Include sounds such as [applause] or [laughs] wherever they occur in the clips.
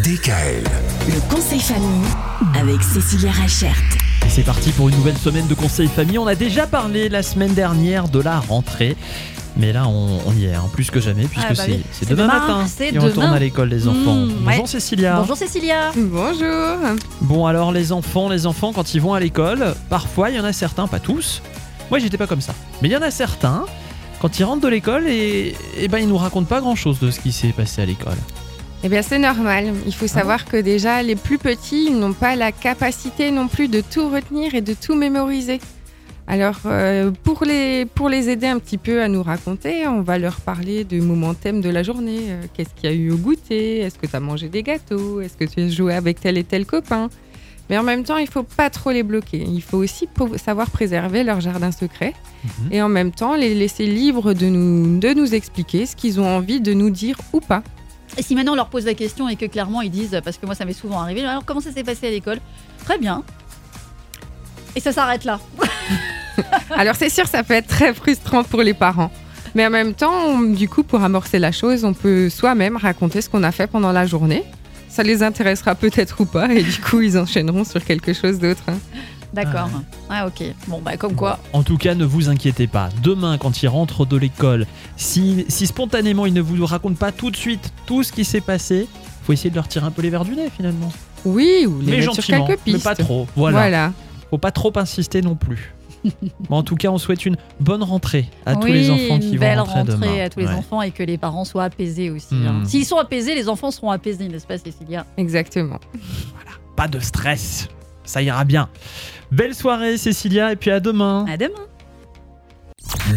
DKL. Le conseil famille avec Cécilia Rachert. Et c'est parti pour une nouvelle semaine de conseils famille. On a déjà parlé la semaine dernière de la rentrée. Mais là, on, on y est, hein, plus que jamais, puisque Ah bah c'est oui. c'est C'est demain, demain, matin c'est qu'ils retournent demain. à l'école, les enfants. Mmh, Bonjour ouais. Cécilia. Bonjour Cécilia. Bonjour. Bon, alors les enfants, les enfants, quand ils vont à l'école, parfois, il y en a certains, pas tous. Moi, j'étais pas comme ça. Mais il y en a certains, quand ils rentrent de l'école, et, et ben, ils nous racontent pas grand chose de ce qui s'est passé à l'école. Eh bien, c'est normal. Il faut Ah savoir que déjà, les plus petits n'ont pas la capacité non plus de tout retenir et de tout mémoriser. Alors, euh, pour, les, pour les aider un petit peu à nous raconter, on va leur parler du moment thème de la journée. Euh, Qu'est-ce qu'il y a eu au goûter? Est-ce que tu as mangé des gâteaux? Est-ce que tu as joué avec tel et tel copain? Mais en même temps, il faut pas trop les bloquer. Il faut aussi savoir préserver leur jardin secret Mhm. et en même temps les laisser libres de nous, de nous expliquer ce qu'ils ont envie de nous dire ou pas. Et si maintenant on leur pose la question et que clairement ils disent, parce que moi ça m'est souvent arrivé, alors comment ça s'est passé à l'école? Très bien. Et ça s'arrête là. [laughs] Alors c'est sûr, ça peut être très frustrant pour les parents. Mais en même temps, du coup, pour amorcer la chose, on peut soi-même raconter ce qu'on a fait pendant la journée. Ça les intéressera peut-être ou pas, et du coup, ils enchaîneront sur quelque chose d'autre. hein. D'accord. Ah ok. Bon bah comme quoi. En tout cas, ne vous inquiétez pas. Demain, quand ils rentrent de l'école, si, si spontanément ils ne vous racontent pas tout de suite tout ce qui s'est passé, faut essayer de leur tirer un peu les verres du nez finalement. Oui, ou les mais mettre sur gentiment, quelques pistes. mais pas trop. Voilà. Voilà. Faut pas trop insister non plus. [laughs] Bon, en tout cas, on souhaite une bonne rentrée à tous les enfants qui une vont belle rentrer rentrée demain. à tous les Ouais. enfants et que les parents soient apaisés aussi. Hmm. hein. S'ils sont apaisés, les enfants seront apaisés, n'est-ce pas Cécilia? Exactement. Pas de stress, ça ira bien. Belle soirée, Cécilia, et puis à demain. À demain.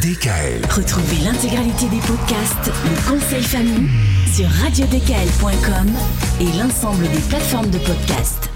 DKL. Retrouvez l'intégralité des podcasts Le conseil famille sur radiodkl.com et l'ensemble des plateformes de podcasts.